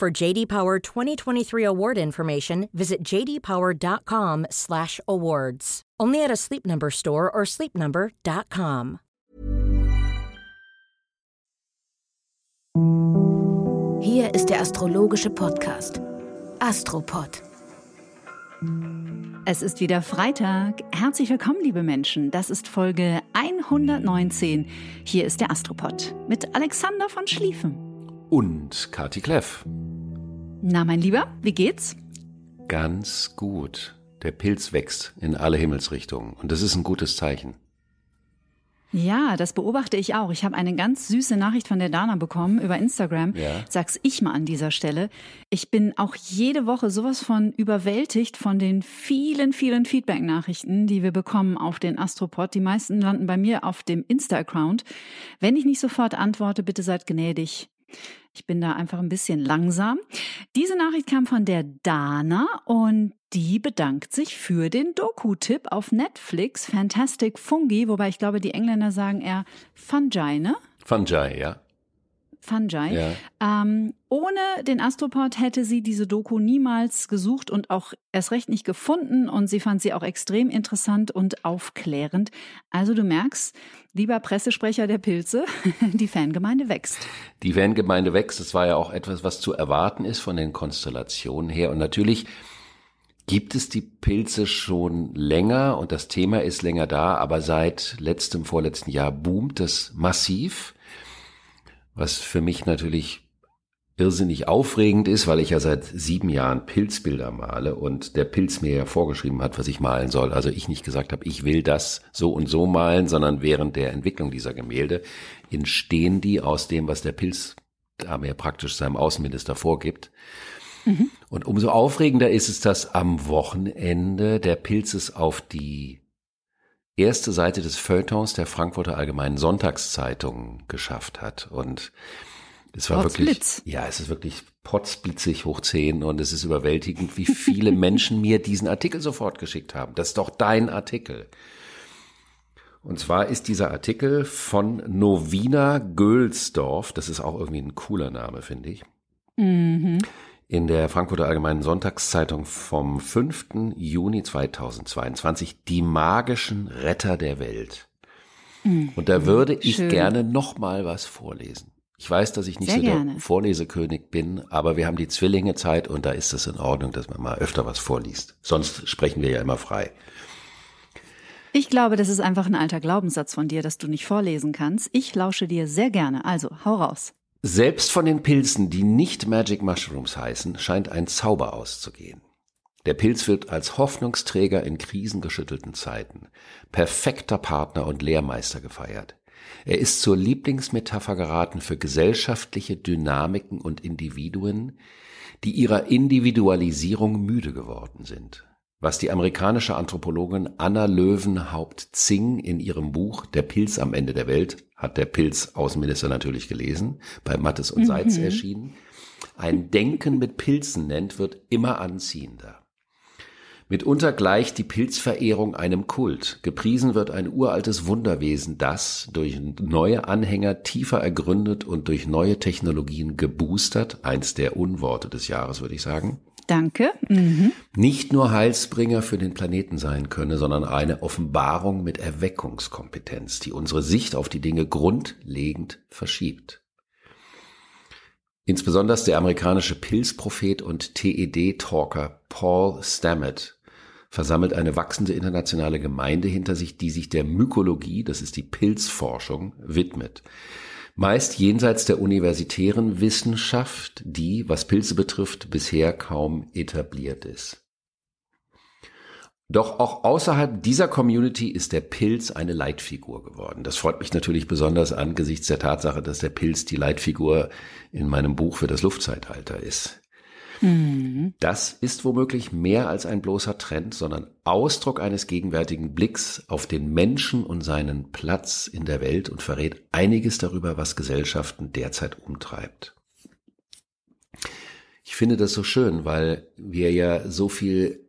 For JD Power 2023 award information, visit jdpower.com/awards. Only at a Sleep Number store or sleepnumber.com. Hier ist der astrologische Podcast Astropod. Es ist wieder Freitag. Herzlich willkommen, liebe Menschen. Das ist Folge 119. Hier ist der Astropod mit Alexander von Schlieffen. Und Kati Kleff. Na, mein Lieber, wie geht's? Ganz gut. Der Pilz wächst in alle Himmelsrichtungen. Und das ist ein gutes Zeichen. Ja, das beobachte ich auch. Ich habe eine ganz süße Nachricht von der Dana bekommen über Instagram. Ja. Sag's ich mal an dieser Stelle. Ich bin auch jede Woche sowas von überwältigt von den vielen, vielen Feedback-Nachrichten, die wir bekommen auf den Astropod. Die meisten landen bei mir auf dem Insta-Account. Wenn ich nicht sofort antworte, bitte seid gnädig. Ich bin da einfach ein bisschen langsam. Diese Nachricht kam von der Dana und die bedankt sich für den Doku-Tipp auf Netflix, Fantastic Fungi, wobei ich glaube, die Engländer sagen eher Fungi, ne? Fungi, ja. Fungi. Ja. Ähm, ohne den Astropod hätte sie diese Doku niemals gesucht und auch erst recht nicht gefunden und sie fand sie auch extrem interessant und aufklärend. Also du merkst, lieber Pressesprecher der Pilze, die Fangemeinde wächst. Die Fangemeinde wächst. Das war ja auch etwas, was zu erwarten ist von den Konstellationen her. Und natürlich gibt es die Pilze schon länger und das Thema ist länger da, aber seit letztem, vorletzten Jahr boomt das massiv was für mich natürlich irrsinnig aufregend ist, weil ich ja seit sieben Jahren Pilzbilder male und der Pilz mir ja vorgeschrieben hat, was ich malen soll. Also ich nicht gesagt habe, ich will das so und so malen, sondern während der Entwicklung dieser Gemälde entstehen die aus dem, was der Pilz da mir praktisch seinem Außenminister vorgibt. Mhm. Und umso aufregender ist es, dass am Wochenende der Pilz es auf die erste Seite des Feuilletons der Frankfurter Allgemeinen Sonntagszeitung geschafft hat. Und es war wirklich, Blitz. ja, es ist wirklich potzblitzig hoch zehn und es ist überwältigend, wie viele Menschen mir diesen Artikel sofort geschickt haben. Das ist doch dein Artikel. Und zwar ist dieser Artikel von Novina Gölsdorf, das ist auch irgendwie ein cooler Name, finde ich. Mhm in der Frankfurter Allgemeinen Sonntagszeitung vom 5. Juni 2022 Die magischen Retter der Welt. Mhm. Und da würde ich Schön. gerne noch mal was vorlesen. Ich weiß, dass ich nicht Sehr so der gerne. Vorlesekönig bin, aber wir haben die Zwillingezeit und da ist es in Ordnung, dass man mal öfter was vorliest. Sonst sprechen wir ja immer frei. Ich glaube, das ist einfach ein alter Glaubenssatz von dir, dass du nicht vorlesen kannst. Ich lausche dir sehr gerne. Also, hau raus. Selbst von den Pilzen, die nicht Magic Mushrooms heißen, scheint ein Zauber auszugehen. Der Pilz wird als Hoffnungsträger in krisengeschüttelten Zeiten, perfekter Partner und Lehrmeister gefeiert. Er ist zur Lieblingsmetapher geraten für gesellschaftliche Dynamiken und Individuen, die ihrer Individualisierung müde geworden sind. Was die amerikanische Anthropologin Anna Löwenhaupt-Zing in ihrem Buch Der Pilz am Ende der Welt, hat der Pilz-Außenminister natürlich gelesen, bei Mattes und Seitz erschienen, ein Denken mit Pilzen nennt, wird immer anziehender. Mitunter gleicht die Pilzverehrung einem Kult. Gepriesen wird ein uraltes Wunderwesen, das durch neue Anhänger tiefer ergründet und durch neue Technologien geboostert, eins der Unworte des Jahres, würde ich sagen, Danke. Mhm. nicht nur Heilsbringer für den Planeten sein könne, sondern eine Offenbarung mit Erweckungskompetenz, die unsere Sicht auf die Dinge grundlegend verschiebt. Insbesondere der amerikanische Pilzprophet und TED-Talker Paul Stammet versammelt eine wachsende internationale Gemeinde hinter sich, die sich der Mykologie, das ist die Pilzforschung, widmet. Meist jenseits der universitären Wissenschaft, die, was Pilze betrifft, bisher kaum etabliert ist. Doch auch außerhalb dieser Community ist der Pilz eine Leitfigur geworden. Das freut mich natürlich besonders angesichts der Tatsache, dass der Pilz die Leitfigur in meinem Buch für das Luftzeitalter ist. Mhm. Das ist womöglich mehr als ein bloßer Trend, sondern Ausdruck eines gegenwärtigen Blicks auf den Menschen und seinen Platz in der Welt und verrät einiges darüber, was Gesellschaften derzeit umtreibt. Ich finde das so schön, weil wir ja so viel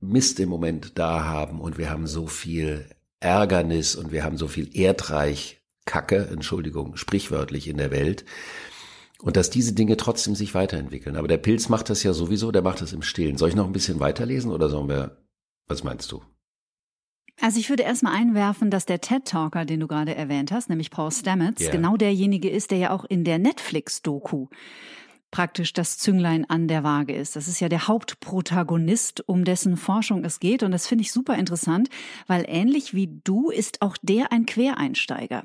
Mist im Moment da haben und wir haben so viel Ärgernis und wir haben so viel Erdreich Kacke, Entschuldigung, sprichwörtlich in der Welt. Und dass diese Dinge trotzdem sich weiterentwickeln. Aber der Pilz macht das ja sowieso, der macht das im Stillen. Soll ich noch ein bisschen weiterlesen oder sollen wir, was meinst du? Also ich würde erstmal einwerfen, dass der TED-Talker, den du gerade erwähnt hast, nämlich Paul Stamets, Ja. genau derjenige ist, der ja auch in der Netflix-Doku praktisch das Zünglein an der Waage ist. Das ist ja der Hauptprotagonist, um dessen Forschung es geht. Und das finde ich super interessant, weil ähnlich wie du ist auch der ein Quereinsteiger.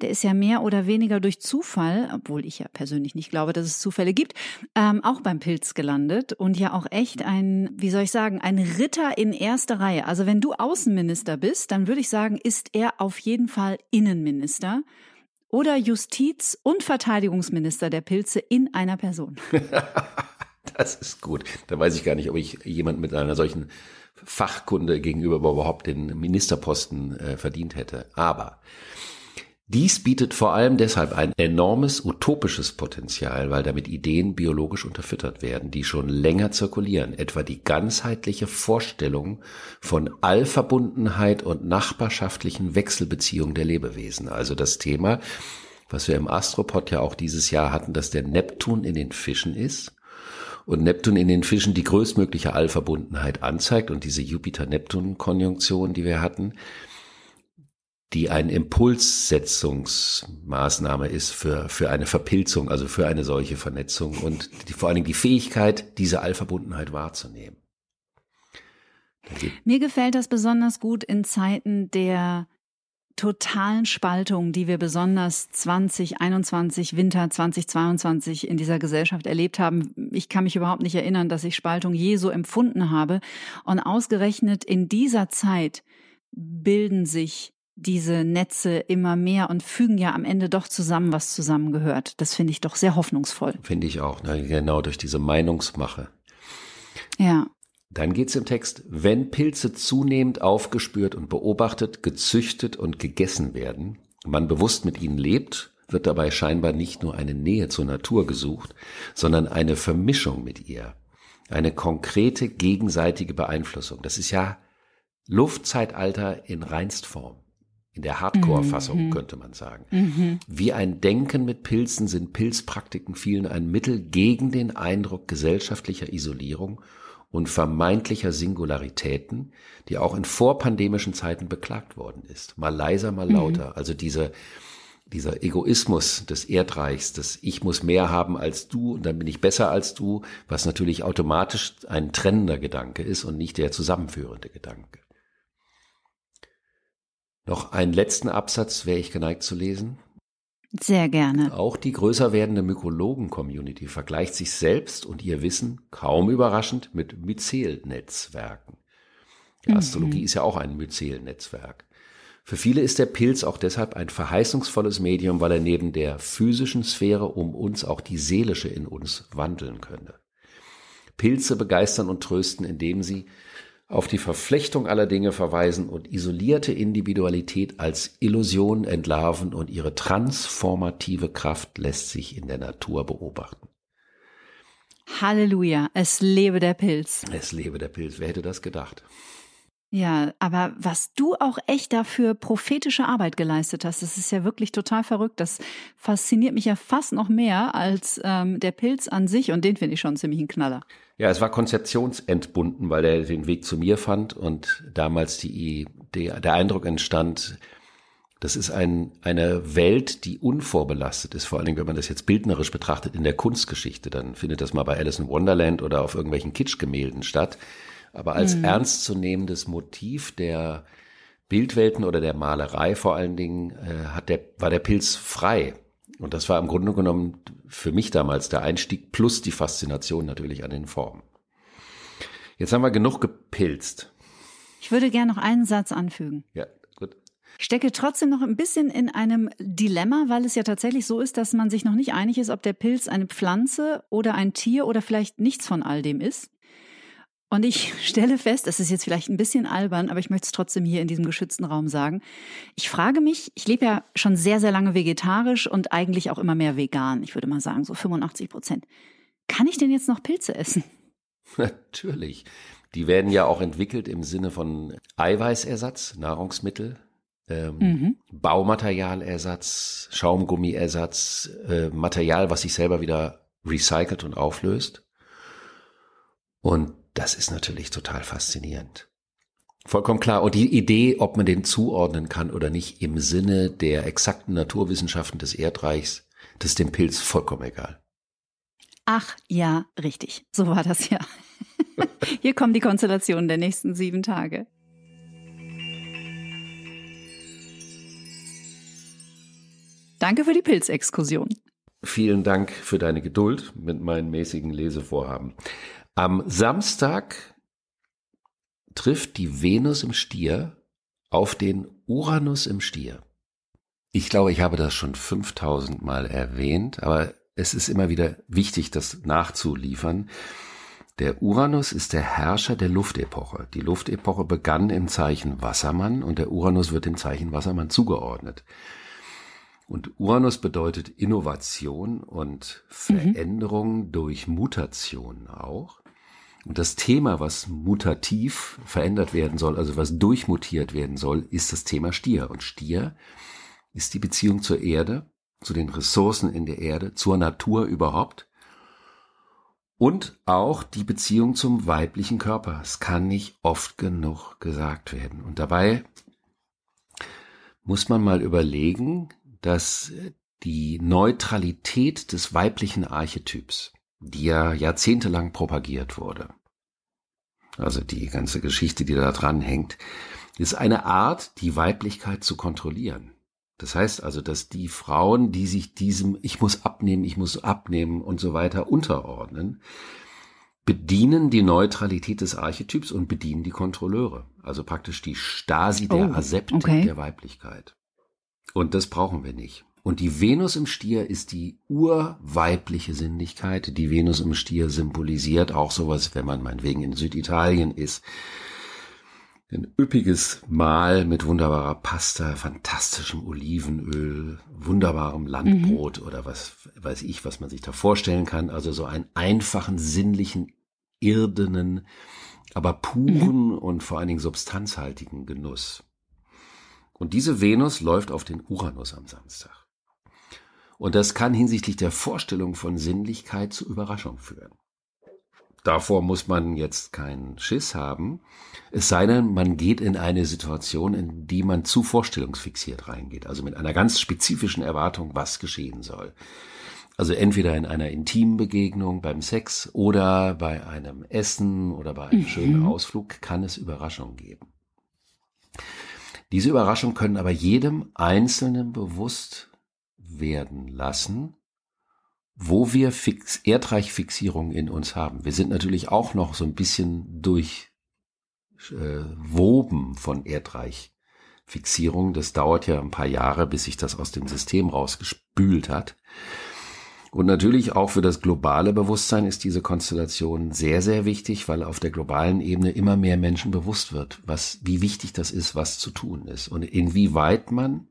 Der ist ja mehr oder weniger durch Zufall, obwohl ich ja persönlich nicht glaube, dass es Zufälle gibt, ähm, auch beim Pilz gelandet und ja auch echt ein, wie soll ich sagen, ein Ritter in erster Reihe. Also wenn du Außenminister bist, dann würde ich sagen, ist er auf jeden Fall Innenminister oder Justiz- und Verteidigungsminister der Pilze in einer Person. Das ist gut. Da weiß ich gar nicht, ob ich jemand mit einer solchen Fachkunde gegenüber überhaupt den Ministerposten äh, verdient hätte. Aber dies bietet vor allem deshalb ein enormes utopisches Potenzial, weil damit Ideen biologisch unterfüttert werden, die schon länger zirkulieren, etwa die ganzheitliche Vorstellung von Allverbundenheit und nachbarschaftlichen Wechselbeziehungen der Lebewesen. Also das Thema, was wir im Astropod ja auch dieses Jahr hatten, dass der Neptun in den Fischen ist und Neptun in den Fischen die größtmögliche Allverbundenheit anzeigt und diese Jupiter-Neptun-Konjunktion, die wir hatten, die eine Impulssetzungsmaßnahme ist für, für eine Verpilzung, also für eine solche Vernetzung und die, vor allen Dingen die Fähigkeit, diese Allverbundenheit wahrzunehmen. Mir gefällt das besonders gut in Zeiten der totalen Spaltung, die wir besonders 2021, Winter 2022 in dieser Gesellschaft erlebt haben. Ich kann mich überhaupt nicht erinnern, dass ich Spaltung je so empfunden habe. Und ausgerechnet in dieser Zeit bilden sich diese Netze immer mehr und fügen ja am Ende doch zusammen, was zusammengehört. Das finde ich doch sehr hoffnungsvoll. Finde ich auch, ne? genau durch diese Meinungsmache. Ja. Dann geht's im Text, wenn Pilze zunehmend aufgespürt und beobachtet, gezüchtet und gegessen werden, man bewusst mit ihnen lebt, wird dabei scheinbar nicht nur eine Nähe zur Natur gesucht, sondern eine Vermischung mit ihr, eine konkrete gegenseitige Beeinflussung. Das ist ja Luftzeitalter in Reinstform. In der Hardcore-Fassung könnte man sagen. Wie ein Denken mit Pilzen sind Pilzpraktiken vielen ein Mittel gegen den Eindruck gesellschaftlicher Isolierung und vermeintlicher Singularitäten, die auch in vorpandemischen Zeiten beklagt worden ist. Mal leiser, mal lauter. Also diese, dieser Egoismus des Erdreichs, dass ich muss mehr haben als du und dann bin ich besser als du, was natürlich automatisch ein trennender Gedanke ist und nicht der zusammenführende Gedanke. Noch einen letzten Absatz wäre ich geneigt zu lesen. Sehr gerne. Auch die größer werdende Mykologen-Community vergleicht sich selbst und ihr Wissen, kaum überraschend, mit Myzel-Netzwerken. Die Astrologie ist ja auch ein Myzel-Netzwerk. Für viele ist der Pilz auch deshalb ein verheißungsvolles Medium, weil er neben der physischen Sphäre um uns auch die seelische in uns wandeln könne. Pilze begeistern und trösten, indem sie auf die Verflechtung aller Dinge verweisen und isolierte Individualität als Illusion entlarven und ihre transformative Kraft lässt sich in der Natur beobachten. Halleluja. Es lebe der Pilz. Es lebe der Pilz. Wer hätte das gedacht? Ja, aber was du auch echt dafür prophetische Arbeit geleistet hast, das ist ja wirklich total verrückt. Das fasziniert mich ja fast noch mehr als ähm, der Pilz an sich und den finde ich schon ziemlich ein Knaller. Ja, es war konzeptionsentbunden, weil er den Weg zu mir fand und damals die Idee, der Eindruck entstand, das ist ein, eine Welt, die unvorbelastet ist, vor allen Dingen, wenn man das jetzt bildnerisch betrachtet in der Kunstgeschichte, dann findet das mal bei Alice in Wonderland oder auf irgendwelchen Kitschgemälden statt. Aber als ernstzunehmendes Motiv der Bildwelten oder der Malerei vor allen Dingen äh, hat der, war der Pilz frei. Und das war im Grunde genommen für mich damals der Einstieg plus die Faszination natürlich an den Formen. Jetzt haben wir genug gepilzt. Ich würde gerne noch einen Satz anfügen. Ja, gut. Ich stecke trotzdem noch ein bisschen in einem Dilemma, weil es ja tatsächlich so ist, dass man sich noch nicht einig ist, ob der Pilz eine Pflanze oder ein Tier oder vielleicht nichts von all dem ist. Und ich stelle fest, es ist jetzt vielleicht ein bisschen albern, aber ich möchte es trotzdem hier in diesem geschützten Raum sagen. Ich frage mich, ich lebe ja schon sehr, sehr lange vegetarisch und eigentlich auch immer mehr vegan. Ich würde mal sagen, so 85 Prozent. Kann ich denn jetzt noch Pilze essen? Natürlich. Die werden ja auch entwickelt im Sinne von Eiweißersatz, Nahrungsmittel, ähm, mhm. Baumaterialersatz, Schaumgummiersatz, äh, Material, was sich selber wieder recycelt und auflöst. Und das ist natürlich total faszinierend. Vollkommen klar. Und die Idee, ob man den zuordnen kann oder nicht, im Sinne der exakten Naturwissenschaften des Erdreichs, das ist dem Pilz vollkommen egal. Ach ja, richtig. So war das ja. Hier kommen die Konstellationen der nächsten sieben Tage. Danke für die Pilzexkursion. Vielen Dank für deine Geduld mit meinen mäßigen Lesevorhaben. Am Samstag trifft die Venus im Stier auf den Uranus im Stier. Ich glaube, ich habe das schon 5000 Mal erwähnt, aber es ist immer wieder wichtig, das nachzuliefern. Der Uranus ist der Herrscher der Luftepoche. Die Luftepoche begann im Zeichen Wassermann und der Uranus wird dem Zeichen Wassermann zugeordnet. Und Uranus bedeutet Innovation und Veränderung mhm. durch Mutation auch. Und das Thema, was mutativ verändert werden soll, also was durchmutiert werden soll, ist das Thema Stier. Und Stier ist die Beziehung zur Erde, zu den Ressourcen in der Erde, zur Natur überhaupt und auch die Beziehung zum weiblichen Körper. Es kann nicht oft genug gesagt werden. Und dabei muss man mal überlegen, dass die Neutralität des weiblichen Archetyps, die ja jahrzehntelang propagiert wurde, also die ganze Geschichte, die da dran hängt, ist eine Art, die Weiblichkeit zu kontrollieren. Das heißt also, dass die Frauen, die sich diesem Ich muss abnehmen, ich muss abnehmen und so weiter unterordnen, bedienen die Neutralität des Archetyps und bedienen die Kontrolleure. Also praktisch die Stasi der oh, Aseptik okay. der Weiblichkeit. Und das brauchen wir nicht. Und die Venus im Stier ist die urweibliche Sinnlichkeit. Die Venus im Stier symbolisiert auch sowas, wenn man meinetwegen in Süditalien ist, ein üppiges Mahl mit wunderbarer Pasta, fantastischem Olivenöl, wunderbarem Landbrot mhm. oder was weiß ich, was man sich da vorstellen kann. Also so einen einfachen, sinnlichen, irdenen, aber puren mhm. und vor allen Dingen substanzhaltigen Genuss. Und diese Venus läuft auf den Uranus am Samstag. Und das kann hinsichtlich der Vorstellung von Sinnlichkeit zu Überraschung führen. Davor muss man jetzt keinen Schiss haben. Es sei denn, man geht in eine Situation, in die man zu vorstellungsfixiert reingeht. Also mit einer ganz spezifischen Erwartung, was geschehen soll. Also entweder in einer intimen Begegnung beim Sex oder bei einem Essen oder bei einem mhm. schönen Ausflug kann es Überraschungen geben. Diese Überraschungen können aber jedem Einzelnen bewusst werden lassen, wo wir Fix Erdreichfixierung in uns haben. Wir sind natürlich auch noch so ein bisschen durchwoben äh, von Erdreichfixierung. Das dauert ja ein paar Jahre, bis sich das aus dem System rausgespült hat. Und natürlich auch für das globale Bewusstsein ist diese Konstellation sehr, sehr wichtig, weil auf der globalen Ebene immer mehr Menschen bewusst wird, was, wie wichtig das ist, was zu tun ist und inwieweit man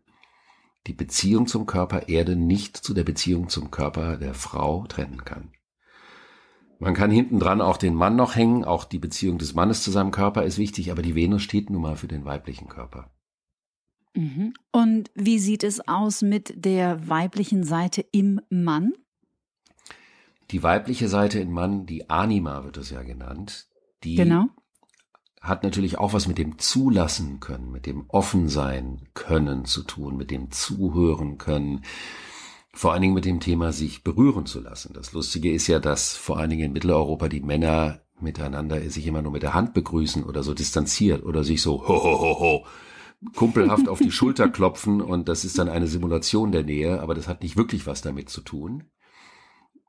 die Beziehung zum Körper Erde nicht zu der Beziehung zum Körper der Frau trennen kann. Man kann hinten dran auch den Mann noch hängen, auch die Beziehung des Mannes zu seinem Körper ist wichtig, aber die Venus steht nun mal für den weiblichen Körper. Mhm. Und wie sieht es aus mit der weiblichen Seite im Mann? Die weibliche Seite im Mann, die Anima wird es ja genannt, die genau hat natürlich auch was mit dem Zulassen können, mit dem Offensein können zu tun, mit dem Zuhören können, vor allen Dingen mit dem Thema sich berühren zu lassen. Das Lustige ist ja, dass vor allen Dingen in Mitteleuropa die Männer miteinander sich immer nur mit der Hand begrüßen oder so distanziert oder sich so ho ho ho ho kumpelhaft auf die Schulter klopfen und das ist dann eine Simulation der Nähe, aber das hat nicht wirklich was damit zu tun.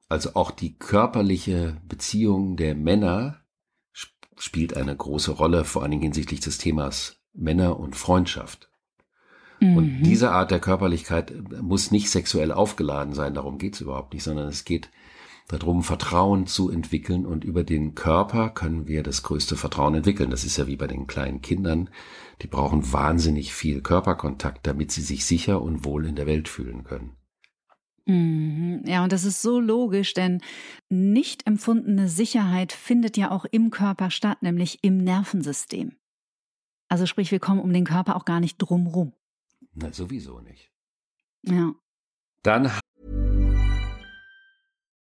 Also auch die körperliche Beziehung der Männer spielt eine große Rolle, vor allen Dingen hinsichtlich des Themas Männer und Freundschaft. Mhm. Und diese Art der Körperlichkeit muss nicht sexuell aufgeladen sein, darum geht's überhaupt nicht, sondern es geht darum, Vertrauen zu entwickeln und über den Körper können wir das größte Vertrauen entwickeln. Das ist ja wie bei den kleinen Kindern. Die brauchen wahnsinnig viel Körperkontakt, damit sie sich sicher und wohl in der Welt fühlen können. Mhm. Ja, und das ist so logisch, denn nicht empfundene Sicherheit findet ja auch im Körper statt, nämlich im Nervensystem. Also sprich, wir kommen um den Körper auch gar nicht drumrum. Na, sowieso nicht. Ja. Dann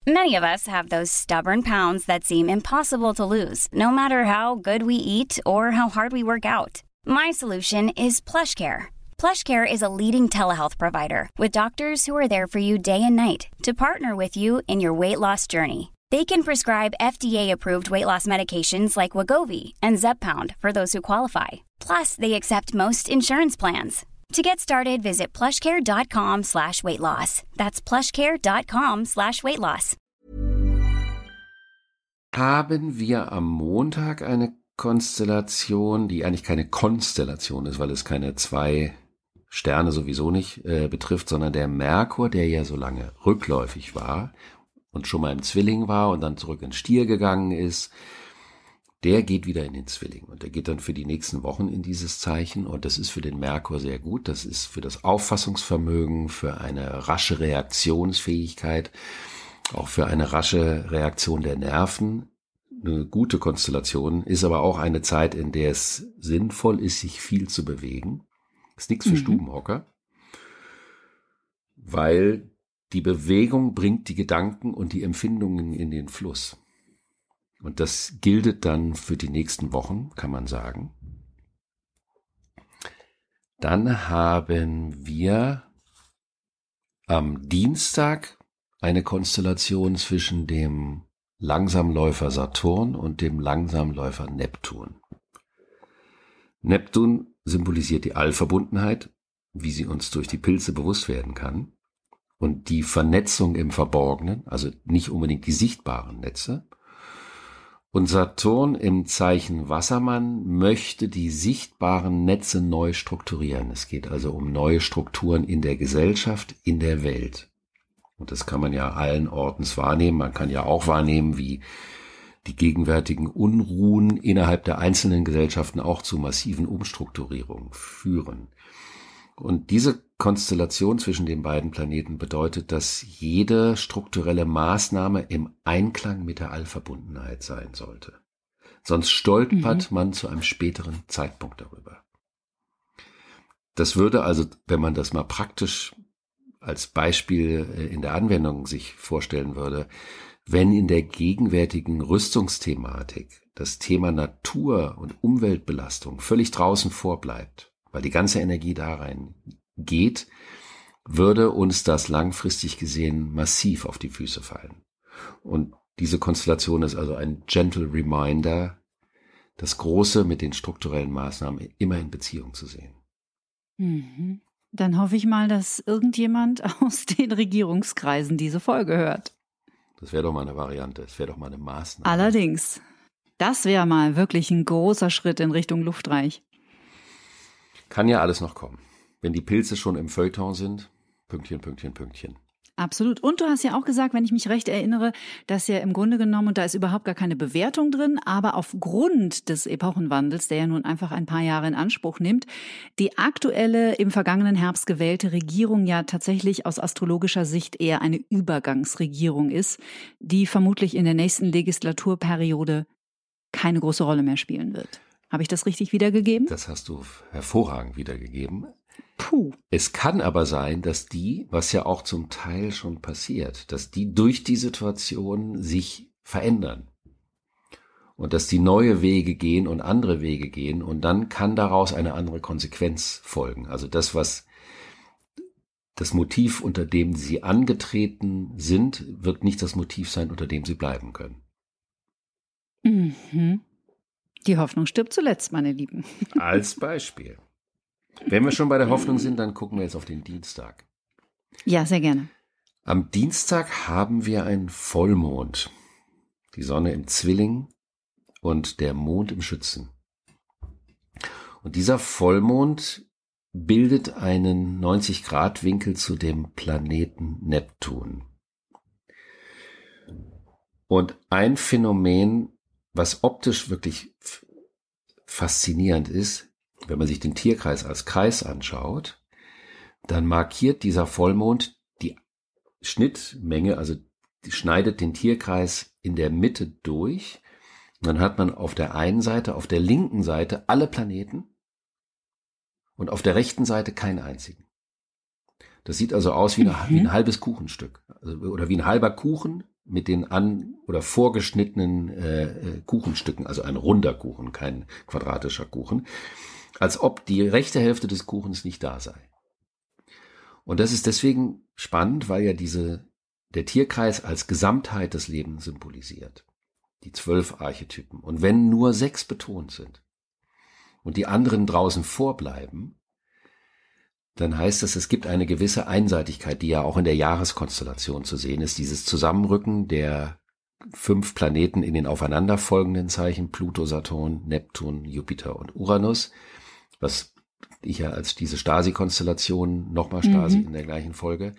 Many of us have those stubborn pounds that seem impossible to lose, no matter how good we eat or how hard we work out. My solution is PlushCare. PlushCare is a leading telehealth provider with doctors who are there for you day and night to partner with you in your weight loss journey. They can prescribe FDA-approved weight loss medications like Wagovi and Zepbound for those who qualify. Plus, they accept most insurance plans. To get started, visit plushcare.com slash weight loss. That's plushcare.com slash weight loss. Haben wir am Montag eine Konstellation, die eigentlich keine Konstellation ist, weil es keine zwei Sterne sowieso nicht äh, betrifft, sondern der Merkur, der ja so lange rückläufig war und schon mal im Zwilling war und dann zurück ins Stier gegangen ist, der geht wieder in den Zwilling und der geht dann für die nächsten Wochen in dieses Zeichen und das ist für den Merkur sehr gut. Das ist für das Auffassungsvermögen, für eine rasche Reaktionsfähigkeit, auch für eine rasche Reaktion der Nerven eine gute Konstellation, ist aber auch eine Zeit, in der es sinnvoll ist, sich viel zu bewegen. Ist nichts für mhm. Stubenhocker, weil die Bewegung bringt die Gedanken und die Empfindungen in den Fluss. Und das gilt dann für die nächsten Wochen, kann man sagen. Dann haben wir am Dienstag eine Konstellation zwischen dem Langsamläufer Saturn und dem Langsamläufer Neptun. Neptun symbolisiert die Allverbundenheit, wie sie uns durch die Pilze bewusst werden kann, und die Vernetzung im Verborgenen, also nicht unbedingt die sichtbaren Netze, und Saturn im Zeichen Wassermann möchte die sichtbaren Netze neu strukturieren. Es geht also um neue Strukturen in der Gesellschaft, in der Welt. Und das kann man ja allen Ortens wahrnehmen. Man kann ja auch wahrnehmen, wie die gegenwärtigen Unruhen innerhalb der einzelnen Gesellschaften auch zu massiven Umstrukturierungen führen. Und diese Konstellation zwischen den beiden Planeten bedeutet, dass jede strukturelle Maßnahme im Einklang mit der Allverbundenheit sein sollte. Sonst stolpert mhm. man zu einem späteren Zeitpunkt darüber. Das würde also, wenn man das mal praktisch als Beispiel äh, in der Anwendung sich vorstellen würde, wenn in der gegenwärtigen Rüstungsthematik das Thema Natur und Umweltbelastung völlig draußen vorbleibt, weil die ganze Energie da rein geht, würde uns das langfristig gesehen massiv auf die Füße fallen. Und diese Konstellation ist also ein gentle reminder, das Große mit den strukturellen Maßnahmen immer in Beziehung zu sehen. Mhm. Dann hoffe ich mal, dass irgendjemand aus den Regierungskreisen diese Folge hört. Das wäre doch mal eine Variante, das wäre doch mal eine Maßnahme. Allerdings, das wäre mal wirklich ein großer Schritt in Richtung Luftreich. Kann ja alles noch kommen. Wenn die Pilze schon im Feuilleton sind, Pünktchen, Pünktchen, Pünktchen. Absolut. Und du hast ja auch gesagt, wenn ich mich recht erinnere, dass ja im Grunde genommen, und da ist überhaupt gar keine Bewertung drin, aber aufgrund des Epochenwandels, der ja nun einfach ein paar Jahre in Anspruch nimmt, die aktuelle im vergangenen Herbst gewählte Regierung ja tatsächlich aus astrologischer Sicht eher eine Übergangsregierung ist, die vermutlich in der nächsten Legislaturperiode keine große Rolle mehr spielen wird. Habe ich das richtig wiedergegeben? Das hast du hervorragend wiedergegeben. Puh. Es kann aber sein, dass die, was ja auch zum Teil schon passiert, dass die durch die Situation sich verändern. Und dass die neue Wege gehen und andere Wege gehen und dann kann daraus eine andere Konsequenz folgen. Also das, was das Motiv, unter dem sie angetreten sind, wird nicht das Motiv sein, unter dem sie bleiben können. Mhm. Die Hoffnung stirbt zuletzt, meine Lieben. Als Beispiel. Wenn wir schon bei der Hoffnung sind, dann gucken wir jetzt auf den Dienstag. Ja, sehr gerne. Am Dienstag haben wir einen Vollmond. Die Sonne im Zwilling und der Mond im Schützen. Und dieser Vollmond bildet einen 90-Grad-Winkel zu dem Planeten Neptun. Und ein Phänomen, was optisch wirklich faszinierend ist, wenn man sich den Tierkreis als Kreis anschaut, dann markiert dieser Vollmond die Schnittmenge, also schneidet den Tierkreis in der Mitte durch. Und dann hat man auf der einen Seite, auf der linken Seite alle Planeten und auf der rechten Seite keinen einzigen. Das sieht also aus wie, eine, mhm. wie ein halbes Kuchenstück also, oder wie ein halber Kuchen mit den an oder vorgeschnittenen äh, äh, Kuchenstücken, also ein runder Kuchen, kein quadratischer Kuchen, als ob die rechte Hälfte des Kuchens nicht da sei. Und das ist deswegen spannend, weil ja diese der Tierkreis als Gesamtheit des Lebens symbolisiert. Die zwölf Archetypen. Und wenn nur sechs betont sind und die anderen draußen vorbleiben, dann heißt das, es gibt eine gewisse Einseitigkeit, die ja auch in der Jahreskonstellation zu sehen ist. Dieses Zusammenrücken der fünf Planeten in den aufeinanderfolgenden Zeichen, Pluto, Saturn, Neptun, Jupiter und Uranus, was ich ja als diese Stasi-Konstellation, nochmal Stasi mhm. in der gleichen Folge,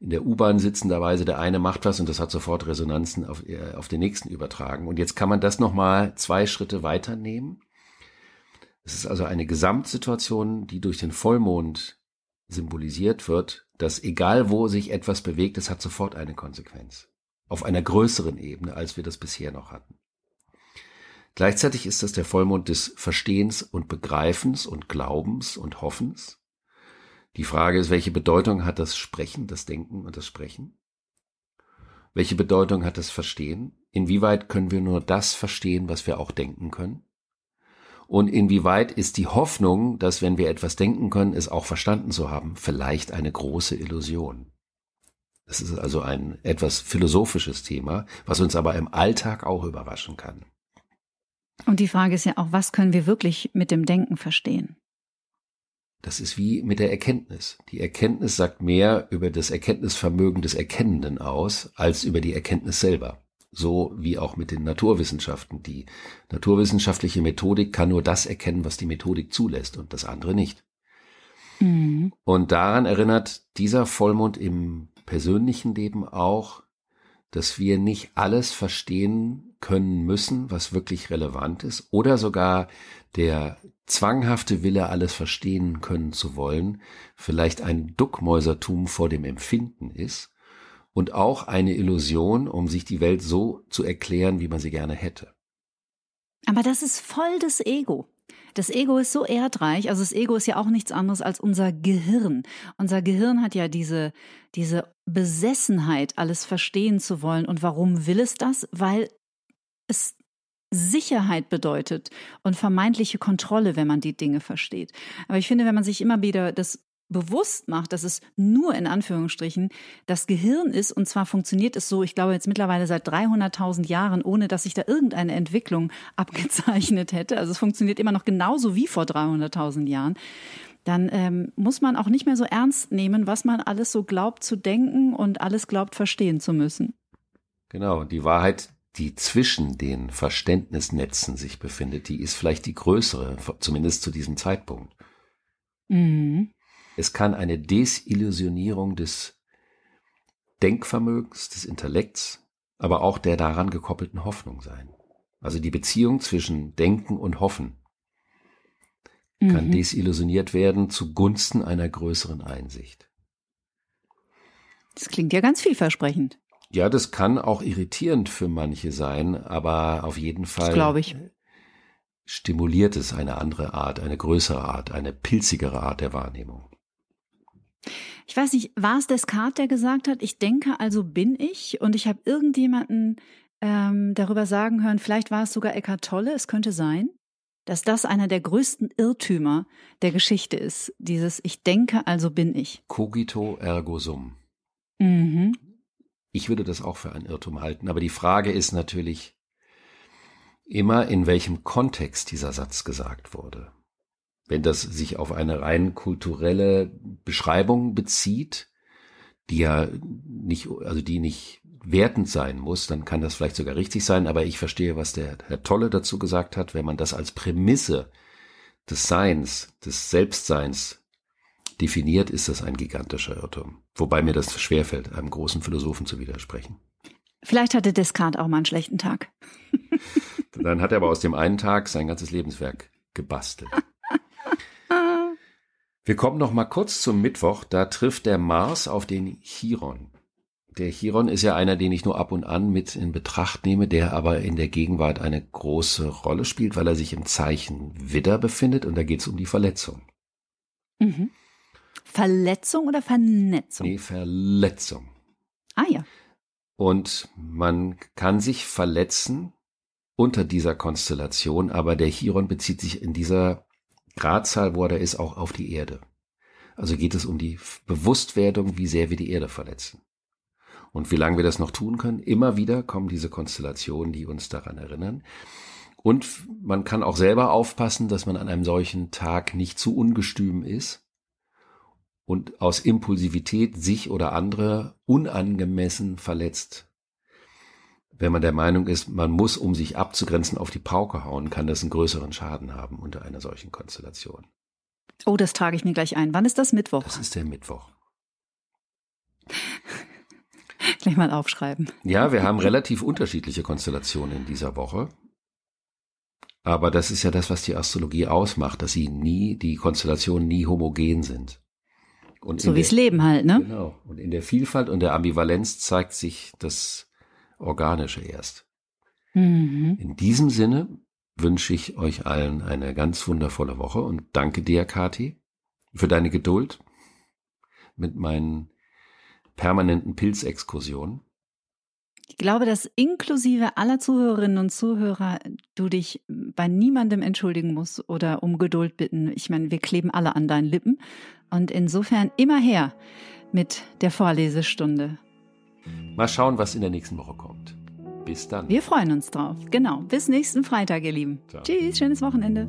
in der U-Bahn sitzenderweise, der eine macht was und das hat sofort Resonanzen auf, äh, auf den nächsten übertragen. Und jetzt kann man das nochmal zwei Schritte weiternehmen. Es ist also eine Gesamtsituation, die durch den Vollmond symbolisiert wird, dass egal wo sich etwas bewegt, es hat sofort eine Konsequenz. Auf einer größeren Ebene, als wir das bisher noch hatten. Gleichzeitig ist das der Vollmond des Verstehens und Begreifens und Glaubens und Hoffens. Die Frage ist, welche Bedeutung hat das Sprechen, das Denken und das Sprechen? Welche Bedeutung hat das Verstehen? Inwieweit können wir nur das verstehen, was wir auch denken können? Und inwieweit ist die Hoffnung, dass wenn wir etwas denken können, es auch verstanden zu haben, vielleicht eine große Illusion? Das ist also ein etwas philosophisches Thema, was uns aber im Alltag auch überraschen kann. Und die Frage ist ja auch, was können wir wirklich mit dem Denken verstehen? Das ist wie mit der Erkenntnis. Die Erkenntnis sagt mehr über das Erkenntnisvermögen des Erkennenden aus, als über die Erkenntnis selber. So wie auch mit den Naturwissenschaften. Die naturwissenschaftliche Methodik kann nur das erkennen, was die Methodik zulässt und das andere nicht. Mhm. Und daran erinnert dieser Vollmond im persönlichen Leben auch, dass wir nicht alles verstehen können müssen, was wirklich relevant ist, oder sogar der zwanghafte Wille, alles verstehen können zu wollen, vielleicht ein Duckmäusertum vor dem Empfinden ist und auch eine Illusion, um sich die Welt so zu erklären, wie man sie gerne hätte. Aber das ist voll das Ego. Das Ego ist so erdreich, also das Ego ist ja auch nichts anderes als unser Gehirn. Unser Gehirn hat ja diese, diese Besessenheit, alles verstehen zu wollen. Und warum will es das? Weil es Sicherheit bedeutet und vermeintliche Kontrolle, wenn man die Dinge versteht. Aber ich finde, wenn man sich immer wieder das bewusst macht, dass es nur in Anführungsstrichen das Gehirn ist und zwar funktioniert es so, ich glaube jetzt mittlerweile seit 300.000 Jahren, ohne dass sich da irgendeine Entwicklung abgezeichnet hätte. Also es funktioniert immer noch genauso wie vor 300.000 Jahren. Dann ähm, muss man auch nicht mehr so ernst nehmen, was man alles so glaubt zu denken und alles glaubt verstehen zu müssen. Genau, die Wahrheit, die zwischen den Verständnisnetzen sich befindet, die ist vielleicht die größere, zumindest zu diesem Zeitpunkt. Mhm. Es kann eine Desillusionierung des Denkvermögens, des Intellekts, aber auch der daran gekoppelten Hoffnung sein. Also die Beziehung zwischen Denken und Hoffen kann mhm. desillusioniert werden zugunsten einer größeren Einsicht. Das klingt ja ganz vielversprechend. Ja, das kann auch irritierend für manche sein, aber auf jeden Fall glaube ich. stimuliert es eine andere Art, eine größere Art, eine pilzigere Art der Wahrnehmung. Ich weiß nicht, war es Descartes, der gesagt hat, ich denke, also bin ich? Und ich habe irgendjemanden ähm, darüber sagen hören, vielleicht war es sogar Eckhart Tolle, es könnte sein, dass das einer der größten Irrtümer der Geschichte ist. Dieses Ich denke, also bin ich. Cogito ergo sum. Mhm. Ich würde das auch für einen Irrtum halten, aber die Frage ist natürlich immer, in welchem Kontext dieser Satz gesagt wurde. Wenn das sich auf eine rein kulturelle Beschreibung bezieht, die ja nicht, also die nicht wertend sein muss, dann kann das vielleicht sogar richtig sein, aber ich verstehe, was der Herr Tolle dazu gesagt hat, wenn man das als Prämisse des Seins, des Selbstseins definiert, ist das ein gigantischer Irrtum. Wobei mir das schwerfällt, einem großen Philosophen zu widersprechen. Vielleicht hatte Descartes auch mal einen schlechten Tag. Dann hat er aber aus dem einen Tag sein ganzes Lebenswerk gebastelt. Wir kommen noch mal kurz zum Mittwoch. Da trifft der Mars auf den Chiron. Der Chiron ist ja einer, den ich nur ab und an mit in Betracht nehme, der aber in der Gegenwart eine große Rolle spielt, weil er sich im Zeichen Widder befindet und da geht es um die Verletzung. Mhm. Verletzung oder Vernetzung? Nee, Verletzung. Ah ja. Und man kann sich verletzen unter dieser Konstellation, aber der Chiron bezieht sich in dieser Gradzahl, wo er da ist, auch auf die Erde. Also geht es um die Bewusstwerdung, wie sehr wir die Erde verletzen. Und wie lange wir das noch tun können, immer wieder kommen diese Konstellationen, die uns daran erinnern. Und man kann auch selber aufpassen, dass man an einem solchen Tag nicht zu ungestüm ist und aus Impulsivität sich oder andere unangemessen verletzt. Wenn man der Meinung ist, man muss, um sich abzugrenzen, auf die Pauke hauen, kann das einen größeren Schaden haben unter einer solchen Konstellation. Oh, das trage ich mir gleich ein. Wann ist das Mittwoch? Das ist der Mittwoch. Gleich mal aufschreiben. Ja, wir haben relativ unterschiedliche Konstellationen in dieser Woche. Aber das ist ja das, was die Astrologie ausmacht, dass sie nie, die Konstellationen nie homogen sind. Und so wie das Leben halt, ne? Genau. Und in der Vielfalt und der Ambivalenz zeigt sich das Organische erst. Mhm. In diesem Sinne wünsche ich euch allen eine ganz wundervolle Woche und danke dir, Kati, für deine Geduld mit meinen permanenten Pilzexkursionen. Ich glaube, dass inklusive aller Zuhörerinnen und Zuhörer du dich bei niemandem entschuldigen musst oder um Geduld bitten. Ich meine, wir kleben alle an deinen Lippen. Und insofern immer her mit der Vorlesestunde. Mal schauen, was in der nächsten Woche kommt. Bis dann. Wir freuen uns drauf. Genau. Bis nächsten Freitag, ihr Lieben. Ciao. Tschüss, schönes Wochenende.